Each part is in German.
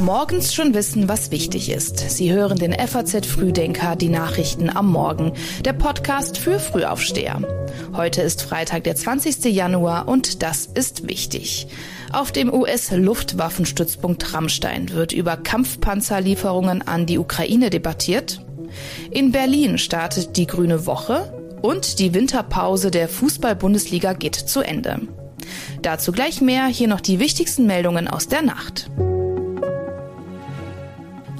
Morgens schon wissen, was wichtig ist. Sie hören den FAZ Frühdenker, die Nachrichten am Morgen, der Podcast für Frühaufsteher. Heute ist Freitag, der 20. Januar und das ist wichtig. Auf dem US-Luftwaffenstützpunkt Rammstein wird über Kampfpanzerlieferungen an die Ukraine debattiert. In Berlin startet die Grüne Woche und die Winterpause der Fußball-Bundesliga geht zu Ende. Dazu gleich mehr, hier noch die wichtigsten Meldungen aus der Nacht.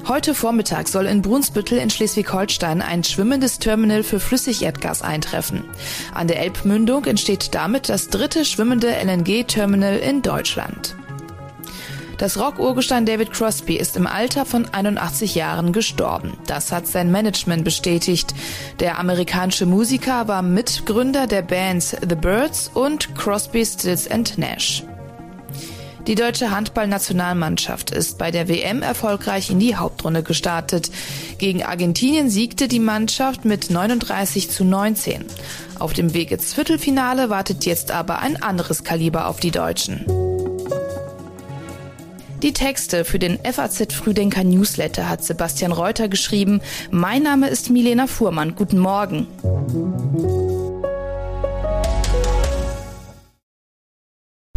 Heute Vormittag soll in Brunsbüttel in Schleswig-Holstein ein schwimmendes Terminal für Flüssigerdgas eintreffen. An der Elbmündung entsteht damit das dritte schwimmende LNG-Terminal in Deutschland. Das Rock-Urgestein David Crosby ist im Alter von 81 Jahren gestorben. Das hat sein Management bestätigt. Der amerikanische Musiker war Mitgründer der Bands The Birds und Crosby, Stills Nash. Die deutsche Handballnationalmannschaft ist bei der WM erfolgreich in die Hauptrunde gestartet. Gegen Argentinien siegte die Mannschaft mit 39 zu 19. Auf dem Weg ins Viertelfinale wartet jetzt aber ein anderes Kaliber auf die Deutschen. Die Texte für den FAZ Frühdenker Newsletter hat Sebastian Reuter geschrieben. Mein Name ist Milena Fuhrmann. Guten Morgen.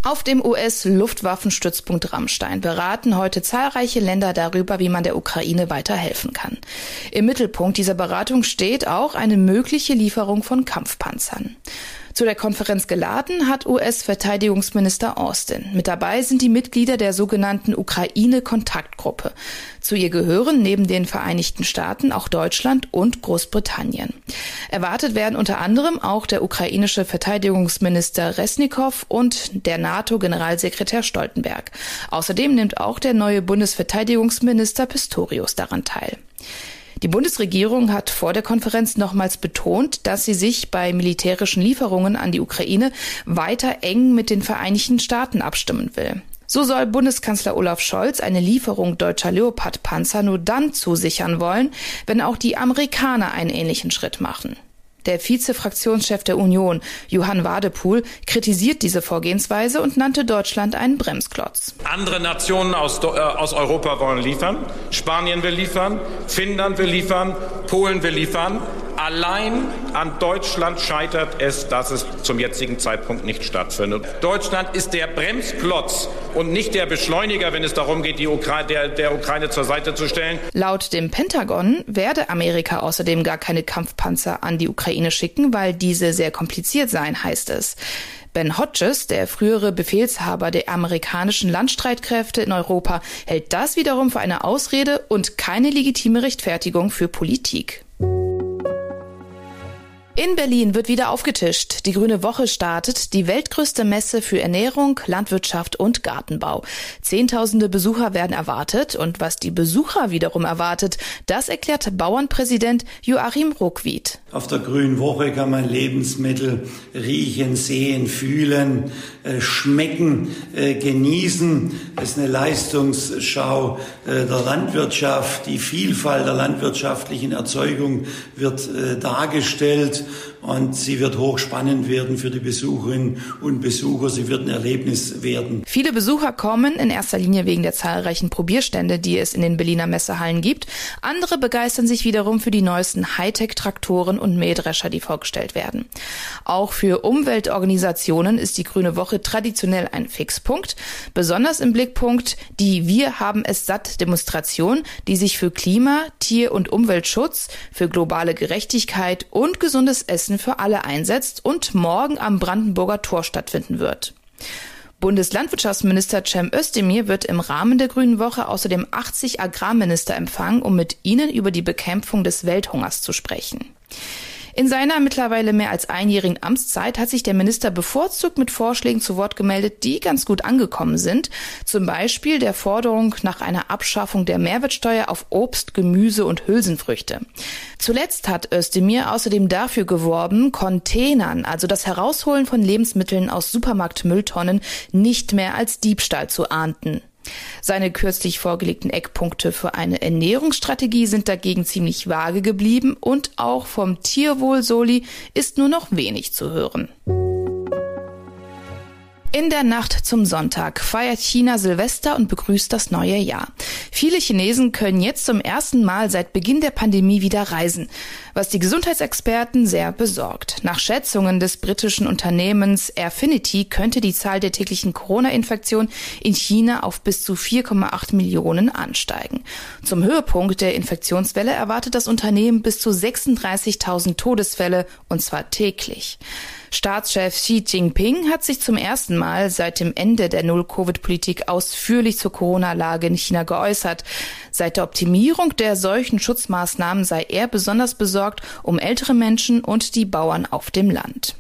Auf dem US-Luftwaffenstützpunkt Rammstein beraten heute zahlreiche Länder darüber, wie man der Ukraine weiterhelfen kann. Im Mittelpunkt dieser Beratung steht auch eine mögliche Lieferung von Kampfpanzern. Zu der Konferenz geladen hat US-Verteidigungsminister Austin. Mit dabei sind die Mitglieder der sogenannten Ukraine-Kontaktgruppe. Zu ihr gehören neben den Vereinigten Staaten auch Deutschland und Großbritannien. Erwartet werden unter anderem auch der ukrainische Verteidigungsminister Resnikow und der NATO-Generalsekretär Stoltenberg. Außerdem nimmt auch der neue Bundesverteidigungsminister Pistorius daran teil. Die Bundesregierung hat vor der Konferenz nochmals betont, dass sie sich bei militärischen Lieferungen an die Ukraine weiter eng mit den Vereinigten Staaten abstimmen will. So soll Bundeskanzler Olaf Scholz eine Lieferung deutscher Leopard-Panzer nur dann zusichern wollen, wenn auch die Amerikaner einen ähnlichen Schritt machen. Der Vize-Fraktionschef der Union, Johann Wadepool, kritisiert diese Vorgehensweise und nannte Deutschland einen Bremsklotz. Andere Nationen aus, äh, aus Europa wollen liefern. Spanien will liefern, Finnland will liefern, Polen will liefern. Allein an Deutschland scheitert es, dass es zum jetzigen Zeitpunkt nicht stattfindet. Deutschland ist der Bremsklotz und nicht der Beschleuniger, wenn es darum geht, die Ukra der, der Ukraine zur Seite zu stellen. Laut dem Pentagon werde Amerika außerdem gar keine Kampfpanzer an die Ukraine schicken, weil diese sehr kompliziert seien, heißt es. Ben Hodges, der frühere Befehlshaber der amerikanischen Landstreitkräfte in Europa, hält das wiederum für eine Ausrede und keine legitime Rechtfertigung für Politik. In Berlin wird wieder aufgetischt. Die Grüne Woche startet, die weltgrößte Messe für Ernährung, Landwirtschaft und Gartenbau. Zehntausende Besucher werden erwartet und was die Besucher wiederum erwartet, das erklärt Bauernpräsident Joachim Ruckwied. Auf der Grünen Woche kann man Lebensmittel riechen, sehen, fühlen, äh, schmecken, äh, genießen. Es ist eine Leistungsschau äh, der Landwirtschaft. Die Vielfalt der landwirtschaftlichen Erzeugung wird dargestellt und sie wird hochspannend werden für die Besucherinnen und Besucher. Sie wird ein Erlebnis werden. Viele Besucher kommen in erster Linie wegen der zahlreichen Probierstände, die es in den Berliner Messehallen gibt. Andere begeistern sich wiederum für die neuesten Hightech-Traktoren und Mähdrescher, die vorgestellt werden. Auch für Umweltorganisationen ist die Grüne Woche traditionell ein Fixpunkt. Besonders im Blickpunkt die Wir haben es satt Demonstration, die sich für Klima, Tier- und Umweltschutz, für globale Gerechtigkeit und gesundes Essen Essen für alle einsetzt und morgen am Brandenburger Tor stattfinden wird. Bundeslandwirtschaftsminister Cem Özdemir wird im Rahmen der Grünen Woche außerdem 80 Agrarminister empfangen, um mit ihnen über die Bekämpfung des Welthungers zu sprechen. In seiner mittlerweile mehr als einjährigen Amtszeit hat sich der Minister bevorzugt mit Vorschlägen zu Wort gemeldet, die ganz gut angekommen sind. Zum Beispiel der Forderung nach einer Abschaffung der Mehrwertsteuer auf Obst, Gemüse und Hülsenfrüchte. Zuletzt hat Özdemir außerdem dafür geworben, Containern, also das Herausholen von Lebensmitteln aus Supermarktmülltonnen, nicht mehr als Diebstahl zu ahnden. Seine kürzlich vorgelegten Eckpunkte für eine Ernährungsstrategie sind dagegen ziemlich vage geblieben und auch vom Tierwohl Soli ist nur noch wenig zu hören. In der Nacht zum Sonntag feiert China Silvester und begrüßt das neue Jahr. Viele Chinesen können jetzt zum ersten Mal seit Beginn der Pandemie wieder reisen, was die Gesundheitsexperten sehr besorgt. Nach Schätzungen des britischen Unternehmens Airfinity könnte die Zahl der täglichen Corona-Infektionen in China auf bis zu 4,8 Millionen ansteigen. Zum Höhepunkt der Infektionswelle erwartet das Unternehmen bis zu 36.000 Todesfälle und zwar täglich. Staatschef Xi Jinping hat sich zum ersten Mal seit dem Ende der Null-Covid-Politik ausführlich zur Corona-Lage in China geäußert. Seit der Optimierung der solchen Schutzmaßnahmen sei er besonders besorgt um ältere Menschen und die Bauern auf dem Land.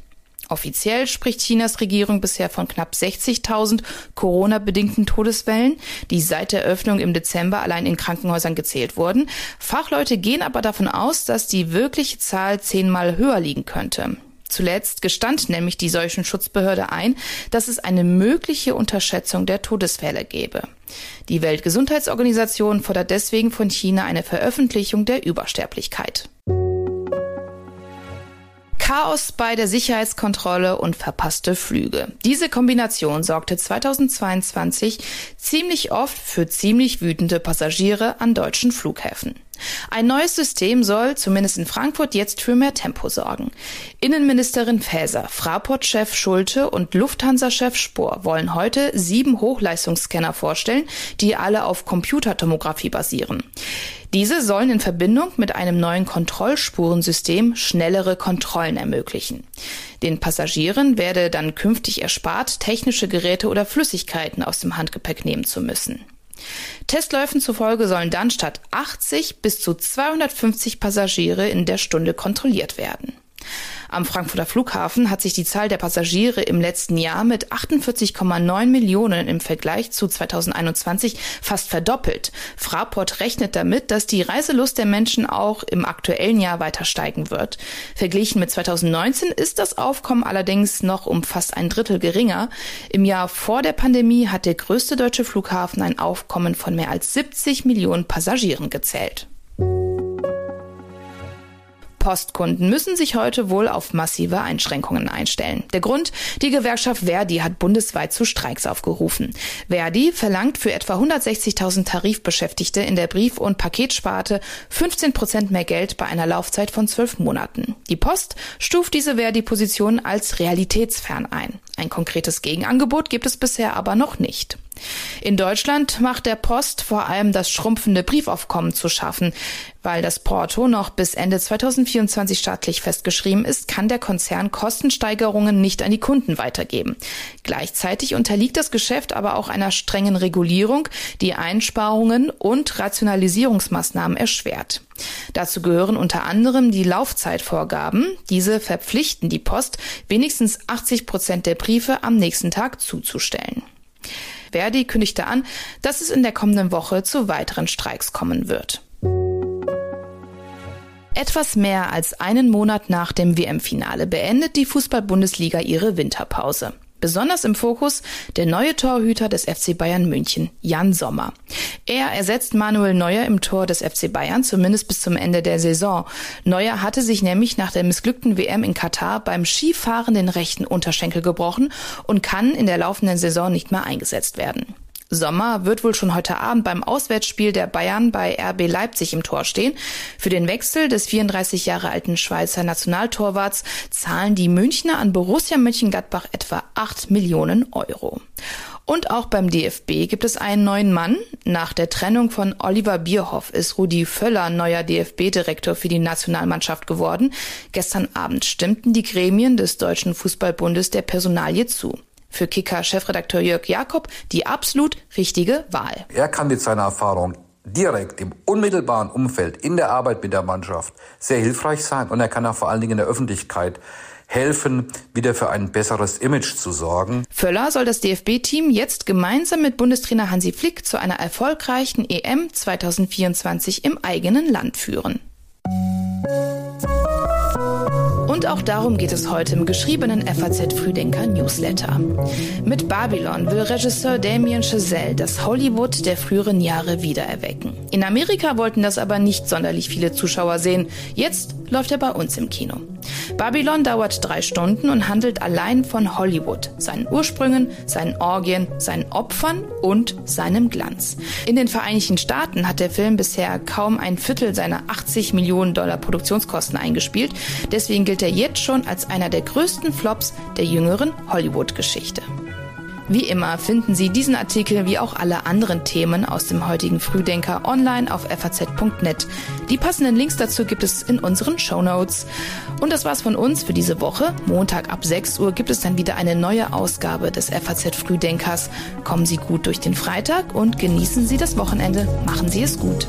Offiziell spricht Chinas Regierung bisher von knapp 60.000 Corona-bedingten Todeswellen, die seit der Öffnung im Dezember allein in Krankenhäusern gezählt wurden. Fachleute gehen aber davon aus, dass die wirkliche Zahl zehnmal höher liegen könnte. Zuletzt gestand nämlich die Seuchenschutzbehörde ein, dass es eine mögliche Unterschätzung der Todesfälle gebe. Die Weltgesundheitsorganisation fordert deswegen von China eine Veröffentlichung der Übersterblichkeit. Chaos bei der Sicherheitskontrolle und verpasste Flüge. Diese Kombination sorgte 2022 ziemlich oft für ziemlich wütende Passagiere an deutschen Flughäfen. Ein neues System soll, zumindest in Frankfurt, jetzt für mehr Tempo sorgen. Innenministerin Faeser, Fraport-Chef Schulte und Lufthansa-Chef Spohr wollen heute sieben Hochleistungsscanner vorstellen, die alle auf Computertomographie basieren. Diese sollen in Verbindung mit einem neuen Kontrollspurensystem schnellere Kontrollen ermöglichen. Den Passagieren werde dann künftig erspart, technische Geräte oder Flüssigkeiten aus dem Handgepäck nehmen zu müssen. Testläufen zufolge sollen dann statt 80 bis zu 250 Passagiere in der Stunde kontrolliert werden. Am Frankfurter Flughafen hat sich die Zahl der Passagiere im letzten Jahr mit 48,9 Millionen im Vergleich zu 2021 fast verdoppelt. Fraport rechnet damit, dass die Reiselust der Menschen auch im aktuellen Jahr weiter steigen wird. Verglichen mit 2019 ist das Aufkommen allerdings noch um fast ein Drittel geringer. Im Jahr vor der Pandemie hat der größte deutsche Flughafen ein Aufkommen von mehr als 70 Millionen Passagieren gezählt. Postkunden müssen sich heute wohl auf massive Einschränkungen einstellen. Der Grund, die Gewerkschaft Verdi hat bundesweit zu Streiks aufgerufen. Verdi verlangt für etwa 160.000 Tarifbeschäftigte in der Brief- und Paketsparte 15 Prozent mehr Geld bei einer Laufzeit von zwölf Monaten. Die Post stuft diese Verdi-Position als realitätsfern ein. Ein konkretes Gegenangebot gibt es bisher aber noch nicht. In Deutschland macht der Post vor allem das schrumpfende Briefaufkommen zu schaffen. Weil das Porto noch bis Ende 2024 staatlich festgeschrieben ist, kann der Konzern Kostensteigerungen nicht an die Kunden weitergeben. Gleichzeitig unterliegt das Geschäft aber auch einer strengen Regulierung, die Einsparungen und Rationalisierungsmaßnahmen erschwert. Dazu gehören unter anderem die Laufzeitvorgaben. Diese verpflichten die Post, wenigstens 80 Prozent der Briefe am nächsten Tag zuzustellen. Verdi kündigte an, dass es in der kommenden Woche zu weiteren Streiks kommen wird. Etwas mehr als einen Monat nach dem WM-Finale beendet die Fußball-Bundesliga ihre Winterpause. Besonders im Fokus der neue Torhüter des FC Bayern München, Jan Sommer. Er ersetzt Manuel Neuer im Tor des FC Bayern, zumindest bis zum Ende der Saison. Neuer hatte sich nämlich nach der missglückten WM in Katar beim Skifahren den rechten Unterschenkel gebrochen und kann in der laufenden Saison nicht mehr eingesetzt werden. Sommer wird wohl schon heute Abend beim Auswärtsspiel der Bayern bei RB Leipzig im Tor stehen. Für den Wechsel des 34 Jahre alten Schweizer Nationaltorwarts zahlen die Münchner an Borussia Mönchengladbach etwa 8 Millionen Euro. Und auch beim DFB gibt es einen neuen Mann. Nach der Trennung von Oliver Bierhoff ist Rudi Völler neuer DFB-Direktor für die Nationalmannschaft geworden. Gestern Abend stimmten die Gremien des Deutschen Fußballbundes der Personalie zu. Für Kicker-Chefredakteur Jörg Jakob die absolut richtige Wahl. Er kann mit seiner Erfahrung direkt im unmittelbaren Umfeld in der Arbeit mit der Mannschaft sehr hilfreich sein und er kann auch vor allen Dingen in der Öffentlichkeit helfen, wieder für ein besseres Image zu sorgen. Völler soll das DFB-Team jetzt gemeinsam mit Bundestrainer Hansi Flick zu einer erfolgreichen EM 2024 im eigenen Land führen. Und auch darum geht es heute im geschriebenen FAZ Frühdenker Newsletter. Mit Babylon will Regisseur Damien Chazelle das Hollywood der früheren Jahre wiedererwecken. In Amerika wollten das aber nicht sonderlich viele Zuschauer sehen. Jetzt läuft er bei uns im Kino. Babylon dauert drei Stunden und handelt allein von Hollywood, seinen Ursprüngen, seinen Orgien, seinen Opfern und seinem Glanz. In den Vereinigten Staaten hat der Film bisher kaum ein Viertel seiner 80 Millionen Dollar Produktionskosten eingespielt. Deswegen gilt er jetzt schon als einer der größten Flops der jüngeren Hollywood-Geschichte. Wie immer finden Sie diesen Artikel wie auch alle anderen Themen aus dem heutigen Frühdenker online auf faz.net. Die passenden Links dazu gibt es in unseren Show Notes. Und das war's von uns für diese Woche. Montag ab 6 Uhr gibt es dann wieder eine neue Ausgabe des FAZ Frühdenkers. Kommen Sie gut durch den Freitag und genießen Sie das Wochenende. Machen Sie es gut.